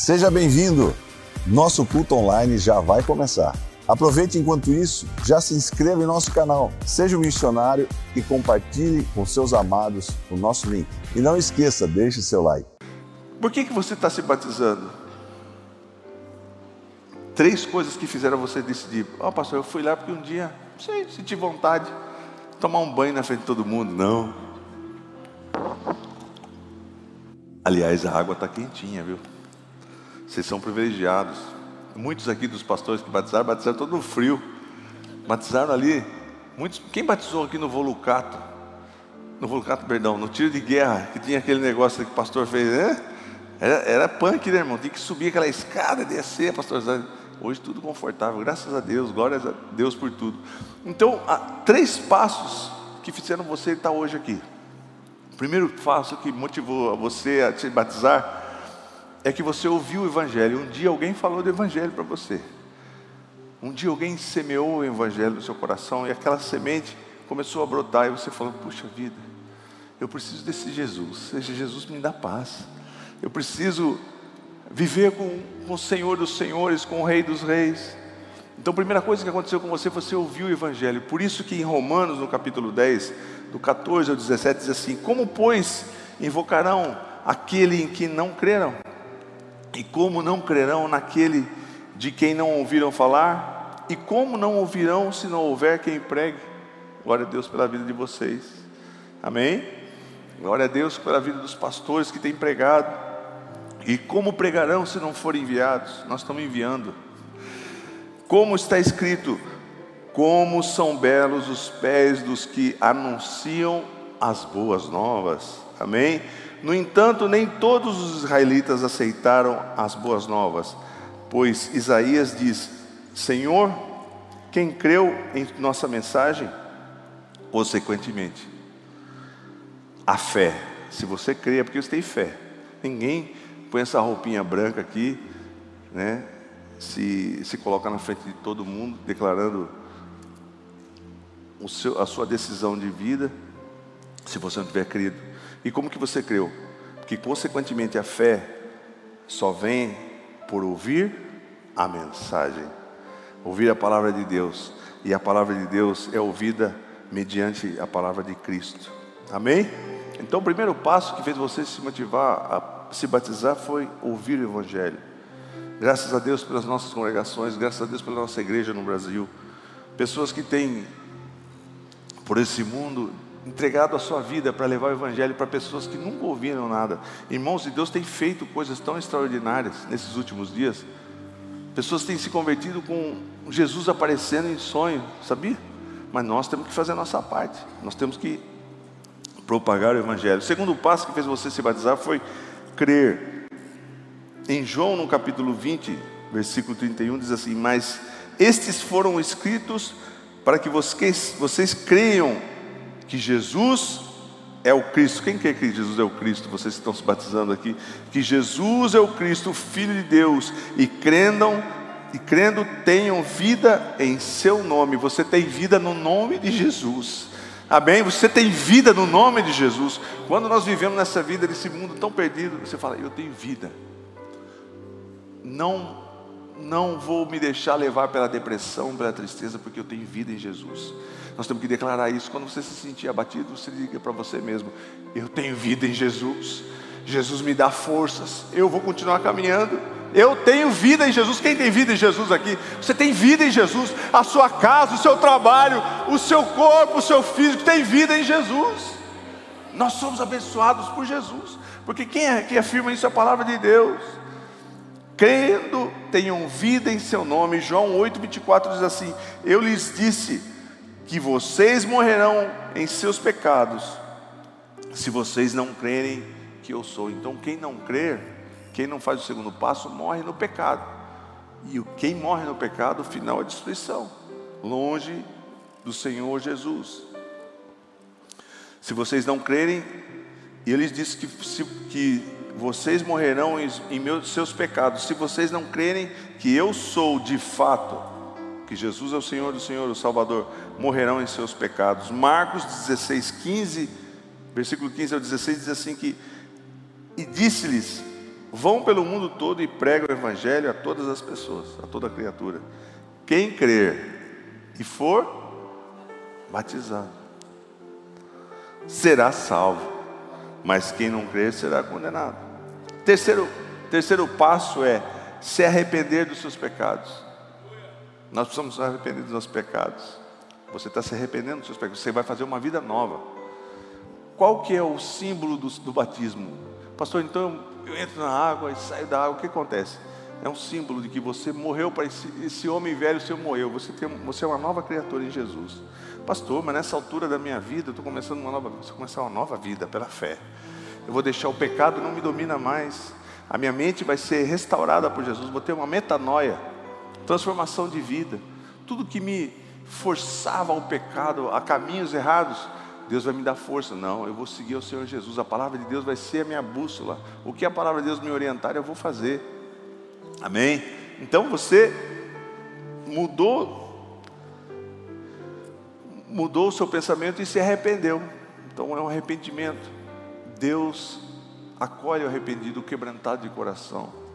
Seja bem-vindo! Nosso culto online já vai começar. Aproveite enquanto isso, já se inscreva em nosso canal, seja um missionário e compartilhe com seus amados o nosso link. E não esqueça, deixe seu like. Por que, que você está se batizando? Três coisas que fizeram você decidir. Ó, oh, pastor, eu fui lá porque um dia, não sei, senti vontade de tomar um banho na frente de todo mundo. Não. Aliás, a água está quentinha, viu? Vocês são privilegiados. Muitos aqui dos pastores que batizaram, batizaram todo no frio. Batizaram ali. Muitos, quem batizou aqui no Volucato? No Volucato, perdão, no tiro de guerra, que tinha aquele negócio que o pastor fez, né? Era, era punk, né, irmão? Tinha que subir aquela escada, descer, pastor. Hoje tudo confortável, graças a Deus, glórias a Deus por tudo. Então, há três passos que fizeram você estar hoje aqui. O primeiro passo que motivou você a te batizar é que você ouviu o Evangelho. Um dia alguém falou do Evangelho para você. Um dia alguém semeou o Evangelho no seu coração e aquela semente começou a brotar e você falou: Puxa vida, eu preciso desse Jesus. Seja Jesus me dá paz. Eu preciso viver com, com o Senhor dos Senhores, com o Rei dos Reis. Então, a primeira coisa que aconteceu com você, você ouviu o Evangelho. Por isso que em Romanos, no capítulo 10, do 14 ao 17, diz assim: Como, pois, invocarão aquele em que não creram? E como não crerão naquele de quem não ouviram falar? E como não ouvirão se não houver quem pregue? Glória a Deus pela vida de vocês. Amém? Glória a Deus pela vida dos pastores que têm pregado. E como pregarão se não forem enviados? Nós estamos enviando. Como está escrito: Como são belos os pés dos que anunciam as boas novas. Amém? No entanto, nem todos os israelitas aceitaram as boas novas, pois Isaías diz: Senhor, quem creu em nossa mensagem? Consequentemente, a fé. Se você crê, é porque você tem fé. Ninguém põe essa roupinha branca aqui, né? Se, se coloca na frente de todo mundo, declarando seu, a sua decisão de vida, se você não tiver crido. E como que você creu? Que consequentemente a fé só vem por ouvir a mensagem, ouvir a palavra de Deus. E a palavra de Deus é ouvida mediante a palavra de Cristo. Amém? Então o primeiro passo que fez você se motivar a se batizar foi ouvir o Evangelho. Graças a Deus pelas nossas congregações, graças a Deus pela nossa igreja no Brasil. Pessoas que têm por esse mundo entregado a sua vida para levar o Evangelho para pessoas que nunca ouviram nada. Irmãos, e Deus tem feito coisas tão extraordinárias nesses últimos dias. Pessoas têm se convertido com Jesus aparecendo em sonho, sabia? Mas nós temos que fazer a nossa parte, nós temos que propagar o Evangelho. O segundo passo que fez você se batizar foi crer. Em João, no capítulo 20, versículo 31, diz assim: Mas estes foram escritos para que vocês, vocês creiam que Jesus é o Cristo. Quem quer que Jesus é o Cristo? Vocês estão se batizando aqui. Que Jesus é o Cristo, o Filho de Deus, e crendam e crendo tenham vida em seu nome. Você tem vida no nome de Jesus. Amém? Você tem vida no nome de Jesus. Quando nós vivemos nessa vida, nesse mundo tão perdido, você fala: Eu tenho vida. Não, não vou me deixar levar pela depressão, pela tristeza, porque eu tenho vida em Jesus. Nós temos que declarar isso. Quando você se sentir abatido, você diga para você mesmo: Eu tenho vida em Jesus. Jesus me dá forças. Eu vou continuar caminhando. Eu tenho vida em Jesus. Quem tem vida em Jesus aqui? Você tem vida em Jesus. A sua casa, o seu trabalho, o seu corpo, o seu físico tem vida em Jesus. Nós somos abençoados por Jesus. Porque quem é que afirma isso é a palavra de Deus. Crendo, tenham vida em seu nome. João 8,24 diz assim: Eu lhes disse que vocês morrerão em seus pecados, se vocês não crerem que eu sou. Então, quem não crer, quem não faz o segundo passo, morre no pecado. E quem morre no pecado, o final é destruição, longe do Senhor Jesus. Se vocês não crerem, e ele disse que, se, que vocês morrerão em, em meus, seus pecados, se vocês não crerem que eu sou de fato que Jesus é o Senhor do Senhor, o Salvador, morrerão em seus pecados. Marcos 16, 15, versículo 15 ao 16 diz assim que e disse-lhes: Vão pelo mundo todo e pregam o evangelho a todas as pessoas, a toda criatura. Quem crer e for batizado será salvo, mas quem não crer será condenado. Terceiro, terceiro passo é se arrepender dos seus pecados. Nós precisamos nos arrepender dos nossos pecados. Você está se arrependendo dos seus pecados, você vai fazer uma vida nova. Qual que é o símbolo do, do batismo? Pastor, então eu entro na água e saio da água, o que acontece? É um símbolo de que você morreu para esse, esse homem velho, seu morreu. Você, tem, você é uma nova criatura em Jesus. Pastor, mas nessa altura da minha vida, eu estou começando uma nova, você começar uma nova vida pela fé. Eu vou deixar o pecado não me domina mais. A minha mente vai ser restaurada por Jesus. Vou ter uma metanoia, transformação de vida. Tudo que me forçava ao pecado, a caminhos errados, Deus vai me dar força. Não, eu vou seguir o Senhor Jesus. A palavra de Deus vai ser a minha bússola. O que a palavra de Deus me orientar, eu vou fazer. Amém? Então você mudou mudou o seu pensamento e se arrependeu. Então é um arrependimento. Deus acolhe o arrependido, o quebrantado de coração.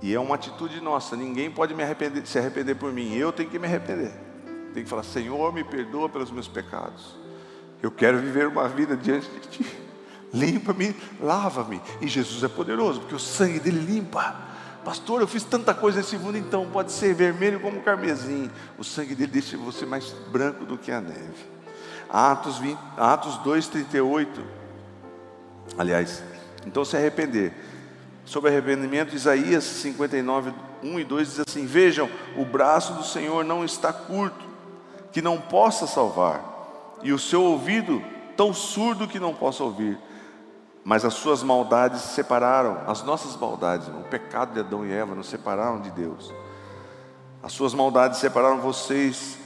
E é uma atitude nossa. Ninguém pode arrepender, se arrepender por mim. Eu tenho que me arrepender. Tenho que falar: Senhor, me perdoa pelos meus pecados. Eu quero viver uma vida diante de Ti. Limpa-me, lava-me. E Jesus é poderoso, porque o sangue dele limpa. Pastor, eu fiz tanta coisa nesse mundo, então pode ser vermelho como carmesim. O sangue dele deixa você mais branco do que a neve. Atos, 20, Atos 2, 38. Aliás, então se arrepender. Sobre arrependimento, Isaías 59, 1 e 2 diz assim: Vejam, o braço do Senhor não está curto, que não possa salvar e o seu ouvido tão surdo que não possa ouvir. Mas as suas maldades separaram, as nossas maldades, o pecado de Adão e Eva nos separaram de Deus. As suas maldades separaram vocês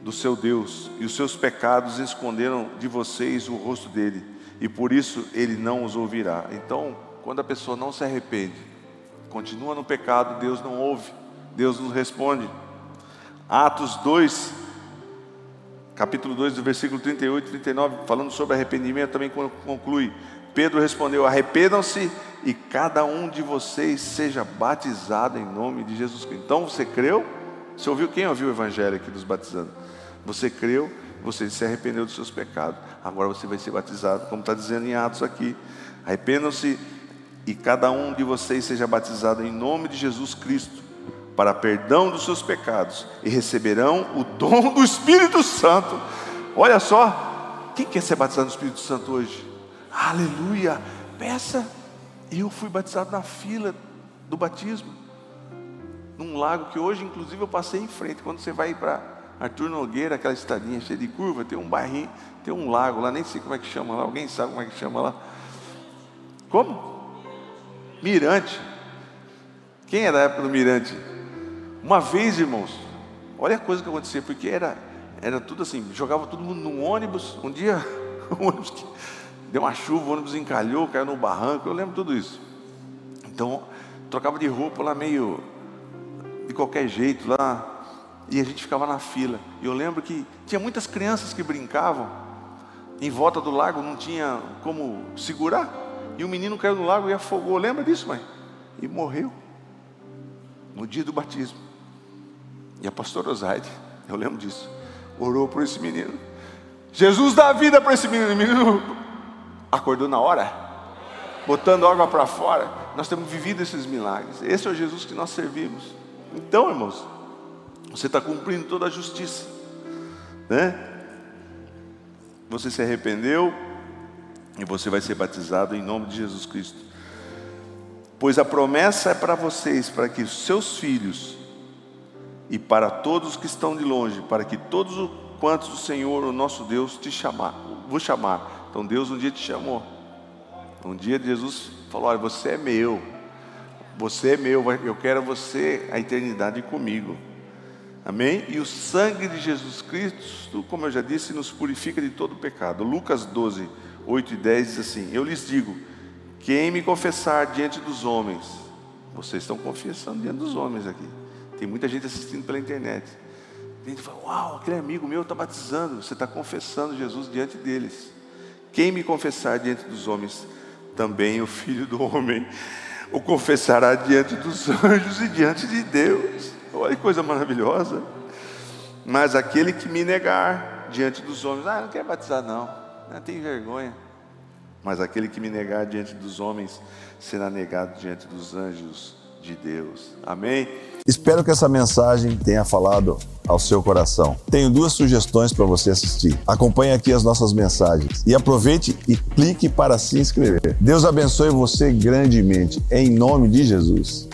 do seu Deus, e os seus pecados esconderam de vocês o rosto dele, e por isso ele não os ouvirá. Então, quando a pessoa não se arrepende, continua no pecado, Deus não ouve, Deus não responde. Atos 2, capítulo 2, do versículo 38 e 39, falando sobre arrependimento, também conclui: Pedro respondeu: Arrependam-se e cada um de vocês seja batizado em nome de Jesus Cristo. Então você creu? Você ouviu? Quem ouviu o evangelho aqui dos batizando? Você creu, você se arrependeu dos seus pecados. Agora você vai ser batizado, como está dizendo em Atos aqui. Arrependam-se e cada um de vocês seja batizado em nome de Jesus Cristo para perdão dos seus pecados e receberão o dom do Espírito Santo. Olha só, quem quer ser batizado no Espírito Santo hoje? Aleluia! Peça. Eu fui batizado na fila do batismo, num lago que hoje, inclusive, eu passei em frente. Quando você vai para Arthur Nogueira, aquela estadinha cheia de curva, tem um barrinho, tem um lago lá, nem sei como é que chama lá. Alguém sabe como é que chama lá? Como? Mirante. Quem é da época do Mirante? Uma vez, irmãos, olha a coisa que acontecia, porque era, era tudo assim, jogava todo mundo num ônibus, um dia, ônibus que deu uma chuva, o ônibus encalhou, caiu no barranco, eu lembro tudo isso. Então, trocava de roupa lá meio de qualquer jeito lá, e a gente ficava na fila. E eu lembro que tinha muitas crianças que brincavam em volta do lago, não tinha como segurar. E o menino caiu no lago e afogou. Lembra disso, mãe? E morreu no dia do batismo. E a pastora Osaide, eu lembro disso, orou por esse menino. Jesus dá vida para esse menino. O menino acordou na hora, botando água para fora. Nós temos vivido esses milagres. Esse é o Jesus que nós servimos. Então, irmãos, você está cumprindo toda a justiça, né? Você se arrependeu e você vai ser batizado em nome de Jesus Cristo. Pois a promessa é para vocês, para que os seus filhos e para todos que estão de longe, para que todos quantos o Senhor, o nosso Deus, te chamar, vos chamar. Então Deus um dia te chamou. Um dia Jesus falou: Olha, você é meu, você é meu, eu quero você a eternidade comigo. Amém? E o sangue de Jesus Cristo, como eu já disse, nos purifica de todo pecado. Lucas 12, 8 e 10 diz assim: Eu lhes digo, quem me confessar diante dos homens, vocês estão confessando diante dos homens aqui tem muita gente assistindo pela internet. A gente fala, uau, aquele amigo meu está batizando. Você está confessando Jesus diante deles. Quem me confessar diante dos homens, também o Filho do Homem o confessará diante dos anjos e diante de Deus. Olha que coisa maravilhosa. Mas aquele que me negar diante dos homens, ah, não quer batizar não, não tem vergonha. Mas aquele que me negar diante dos homens será negado diante dos anjos de Deus. Amém? Espero que essa mensagem tenha falado ao seu coração. Tenho duas sugestões para você assistir. Acompanhe aqui as nossas mensagens e aproveite e clique para se inscrever. Deus abençoe você grandemente, em nome de Jesus.